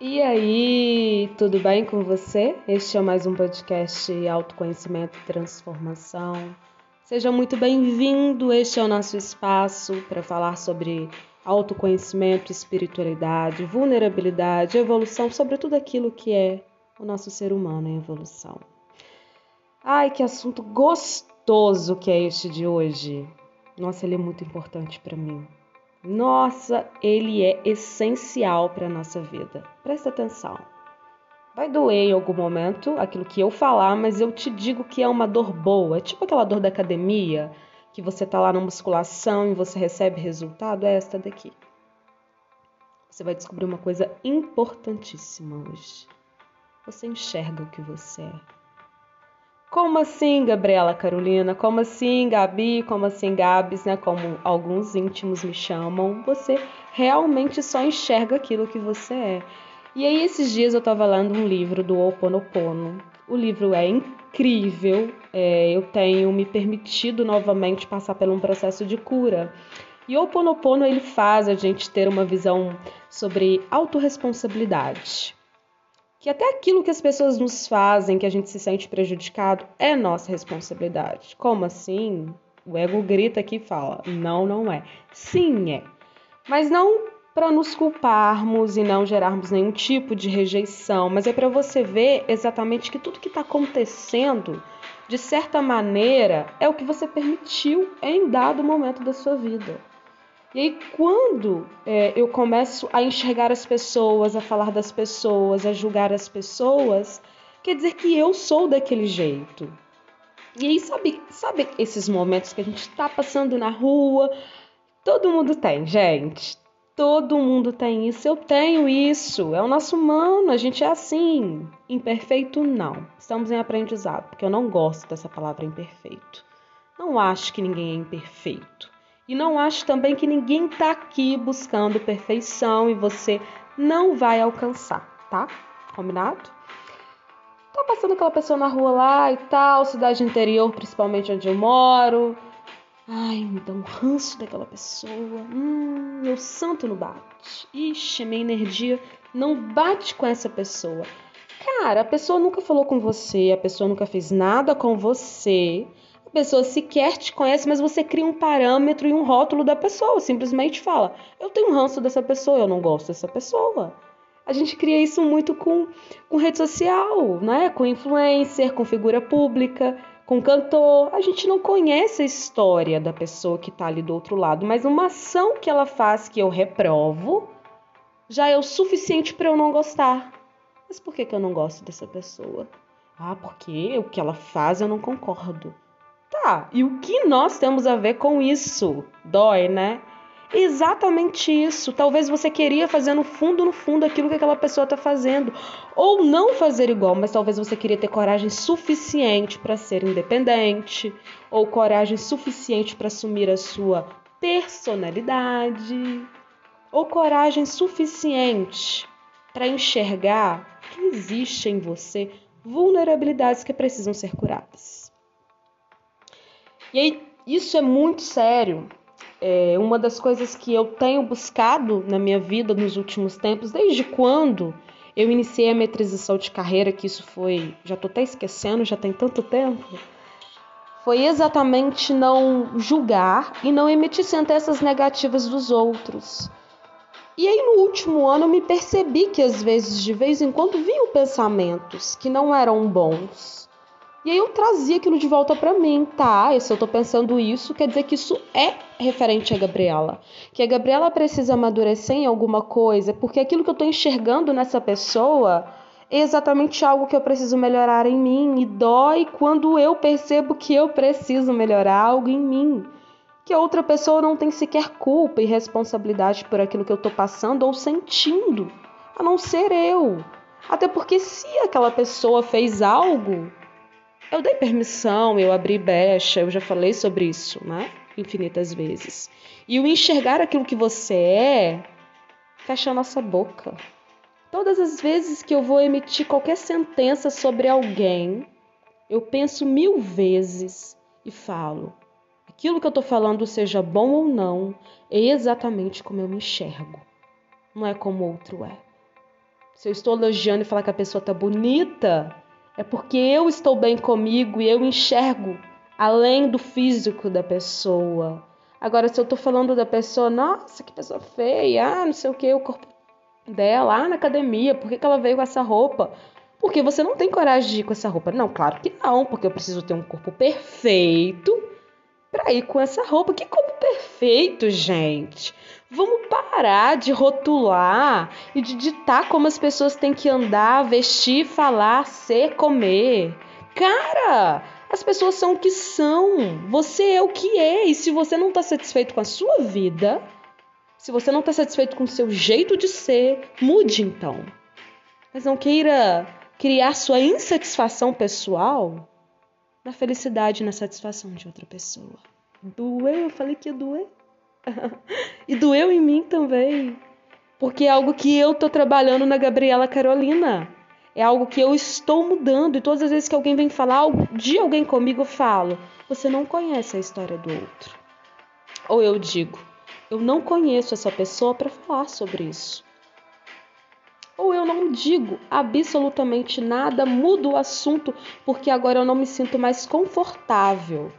E aí, tudo bem com você? Este é mais um podcast Autoconhecimento e Transformação. Seja muito bem-vindo. Este é o nosso espaço para falar sobre autoconhecimento, espiritualidade, vulnerabilidade, evolução, sobre tudo aquilo que é o nosso ser humano em evolução. Ai, que assunto gostoso que é este de hoje. Nossa, ele é muito importante para mim. Nossa, ele é essencial para a nossa vida. Presta atenção. Vai doer em algum momento aquilo que eu falar, mas eu te digo que é uma dor boa. É tipo aquela dor da academia, que você tá lá na musculação e você recebe resultado. É esta daqui. Você vai descobrir uma coisa importantíssima hoje. Você enxerga o que você é. Como assim, Gabriela Carolina? Como assim, Gabi? Como assim, Gabs, né? Como alguns íntimos me chamam. Você realmente só enxerga aquilo que você é. E aí, esses dias eu estava lendo um livro do Ho Oponopono. O livro é incrível. É, eu tenho me permitido novamente passar por um processo de cura. E o Ho Oponopono ele faz a gente ter uma visão sobre autorresponsabilidade que até aquilo que as pessoas nos fazem, que a gente se sente prejudicado, é nossa responsabilidade. Como assim? O ego grita aqui e fala: não, não é. Sim, é. Mas não para nos culparmos e não gerarmos nenhum tipo de rejeição, mas é para você ver exatamente que tudo que está acontecendo, de certa maneira, é o que você permitiu em dado momento da sua vida. E quando é, eu começo a enxergar as pessoas, a falar das pessoas, a julgar as pessoas, quer dizer que eu sou daquele jeito. E aí, sabe, sabe esses momentos que a gente está passando na rua? Todo mundo tem, gente. Todo mundo tem isso. Eu tenho isso. É o nosso humano. A gente é assim. Imperfeito, não. Estamos em aprendizado, porque eu não gosto dessa palavra imperfeito. Não acho que ninguém é imperfeito. E não acho também que ninguém está aqui buscando perfeição e você não vai alcançar, tá? Combinado? Tá passando aquela pessoa na rua lá e tal, cidade interior, principalmente onde eu moro. Ai, me dá um ranço daquela pessoa. Hum, meu santo não bate. Ixi, minha energia não bate com essa pessoa. Cara, a pessoa nunca falou com você, a pessoa nunca fez nada com você. A pessoa sequer te conhece, mas você cria um parâmetro e um rótulo da pessoa. Simplesmente fala: Eu tenho ranço dessa pessoa, eu não gosto dessa pessoa. A gente cria isso muito com, com rede social, né? com influencer, com figura pública, com cantor. A gente não conhece a história da pessoa que está ali do outro lado, mas uma ação que ela faz que eu reprovo já é o suficiente para eu não gostar. Mas por que, que eu não gosto dessa pessoa? Ah, porque o que ela faz eu não concordo. Tá, e o que nós temos a ver com isso? Dói, né? Exatamente isso. Talvez você queria fazer no fundo, no fundo, aquilo que aquela pessoa está fazendo. Ou não fazer igual, mas talvez você queria ter coragem suficiente para ser independente. Ou coragem suficiente para assumir a sua personalidade. Ou coragem suficiente para enxergar que existe em você vulnerabilidades que precisam ser curadas. E aí, isso é muito sério. É uma das coisas que eu tenho buscado na minha vida nos últimos tempos, desde quando eu iniciei a metrização de carreira, que isso foi, já tô até esquecendo, já tem tanto tempo, foi exatamente não julgar e não emitir sentenças negativas dos outros. E aí no último ano eu me percebi que às vezes, de vez em quando, vinham pensamentos que não eram bons e aí eu trazia aquilo de volta para mim, tá? E se eu tô pensando isso, quer dizer que isso é referente a Gabriela. Que a Gabriela precisa amadurecer em alguma coisa, porque aquilo que eu tô enxergando nessa pessoa é exatamente algo que eu preciso melhorar em mim. E dói quando eu percebo que eu preciso melhorar algo em mim. Que a outra pessoa não tem sequer culpa e responsabilidade por aquilo que eu tô passando ou sentindo, a não ser eu. Até porque se aquela pessoa fez algo eu dei permissão, eu abri brecha, eu já falei sobre isso, né? Infinitas vezes. E o enxergar aquilo que você é fecha a nossa boca. Todas as vezes que eu vou emitir qualquer sentença sobre alguém, eu penso mil vezes e falo. Aquilo que eu estou falando, seja bom ou não, é exatamente como eu me enxergo. Não é como outro é. Se eu estou elogiando e falar que a pessoa tá bonita, é porque eu estou bem comigo e eu enxergo além do físico da pessoa. Agora, se eu tô falando da pessoa, nossa, que pessoa feia, ah, não sei o que, o corpo dela, ah, na academia, por que, que ela veio com essa roupa? Porque você não tem coragem de ir com essa roupa. Não, claro que não, porque eu preciso ter um corpo perfeito para ir com essa roupa. Que corpo perfeito, gente! Vamos parar de rotular e de ditar como as pessoas têm que andar, vestir, falar, ser, comer. Cara, as pessoas são o que são. Você é o que é. E se você não está satisfeito com a sua vida, se você não está satisfeito com o seu jeito de ser, mude então. Mas não queira criar sua insatisfação pessoal na felicidade e na satisfação de outra pessoa. Doeu, eu falei que ia doer. e doeu em mim também. Porque é algo que eu tô trabalhando na Gabriela Carolina. É algo que eu estou mudando. E todas as vezes que alguém vem falar algo de alguém comigo, eu falo: Você não conhece a história do outro. Ou eu digo: Eu não conheço essa pessoa para falar sobre isso ou eu não digo absolutamente nada, mudo o assunto porque agora eu não me sinto mais confortável.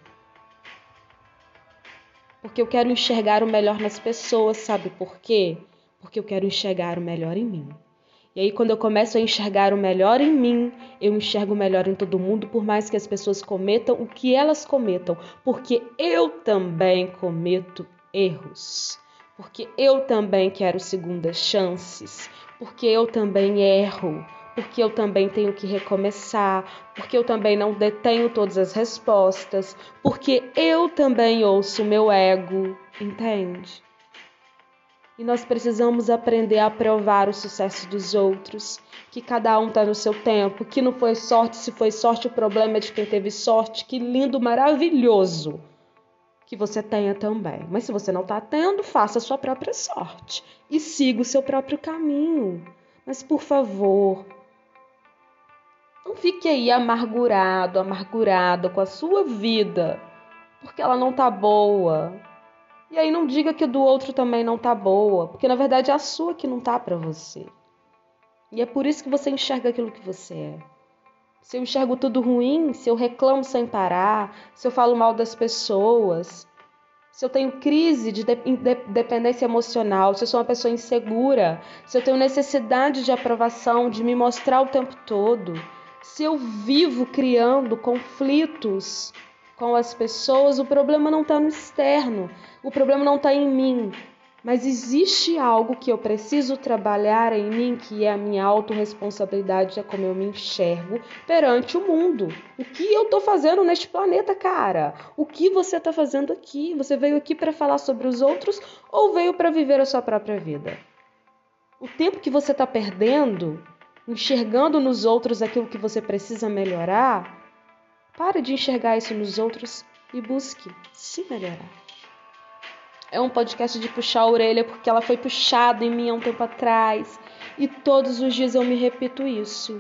Porque eu quero enxergar o melhor nas pessoas, sabe por quê? Porque eu quero enxergar o melhor em mim. E aí, quando eu começo a enxergar o melhor em mim, eu enxergo o melhor em todo mundo, por mais que as pessoas cometam o que elas cometam, porque eu também cometo erros. Porque eu também quero segundas chances, porque eu também erro, porque eu também tenho que recomeçar, porque eu também não detenho todas as respostas, porque eu também ouço meu ego, entende? E nós precisamos aprender a aprovar o sucesso dos outros, que cada um está no seu tempo, que não foi sorte, se foi sorte, o problema é de quem teve sorte. Que lindo, maravilhoso que você tenha também. Mas se você não está tendo, faça a sua própria sorte e siga o seu próprio caminho. Mas por favor, não fique aí amargurado, amargurada com a sua vida, porque ela não tá boa. E aí não diga que do outro também não tá boa, porque na verdade é a sua que não tá para você. E é por isso que você enxerga aquilo que você é. Se eu enxergo tudo ruim, se eu reclamo sem parar, se eu falo mal das pessoas, se eu tenho crise de dependência emocional, se eu sou uma pessoa insegura, se eu tenho necessidade de aprovação, de me mostrar o tempo todo, se eu vivo criando conflitos com as pessoas, o problema não está no externo, o problema não está em mim, mas existe algo que eu preciso trabalhar em mim, que é a minha autorresponsabilidade, é como eu me enxergo perante o mundo. O que eu estou fazendo neste planeta, cara? O que você está fazendo aqui? Você veio aqui para falar sobre os outros ou veio para viver a sua própria vida? O tempo que você está perdendo, enxergando nos outros aquilo que você precisa melhorar, pare de enxergar isso nos outros e busque se melhorar. É um podcast de puxar a orelha porque ela foi puxada em mim há um tempo atrás. E todos os dias eu me repito isso.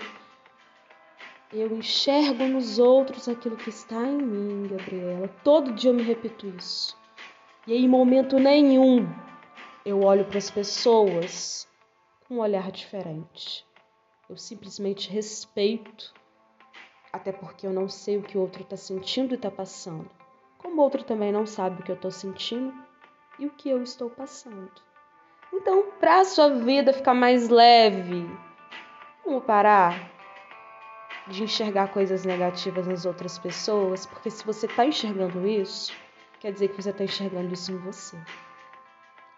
Eu enxergo nos outros aquilo que está em mim, Gabriela. Todo dia eu me repito isso. E em momento nenhum eu olho para as pessoas com um olhar diferente. Eu simplesmente respeito, até porque eu não sei o que o outro está sentindo e está passando. Como o outro também não sabe o que eu estou sentindo e o que eu estou passando. Então, para a sua vida ficar mais leve, vamos parar de enxergar coisas negativas nas outras pessoas, porque se você está enxergando isso, quer dizer que você está enxergando isso em você.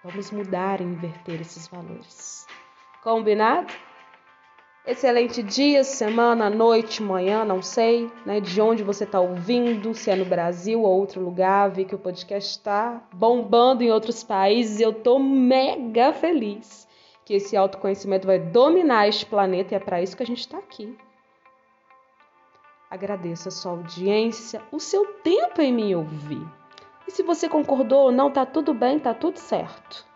Vamos mudar e inverter esses valores. Combinado? Excelente dia, semana, noite, manhã, não sei, né? De onde você está ouvindo, se é no Brasil ou outro lugar. Vi que o podcast está bombando em outros países e eu tô mega feliz que esse autoconhecimento vai dominar este planeta e é para isso que a gente está aqui. Agradeço a sua audiência, o seu tempo em me ouvir. E se você concordou ou não, tá tudo bem, tá tudo certo.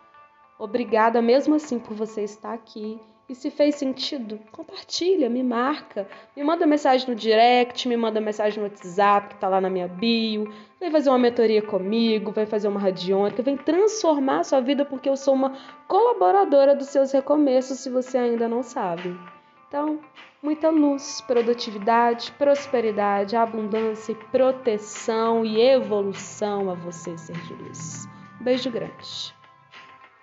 Obrigada mesmo assim por você estar aqui E se fez sentido, compartilha, me marca, me manda mensagem no direct, me manda mensagem no WhatsApp que tá lá na minha bio. Vem fazer uma mentoria comigo, vem fazer uma radiônica, vem transformar a sua vida porque eu sou uma colaboradora dos seus recomeços, se você ainda não sabe. Então, muita luz, produtividade, prosperidade, abundância, proteção e evolução a você, ser luz. beijo grande.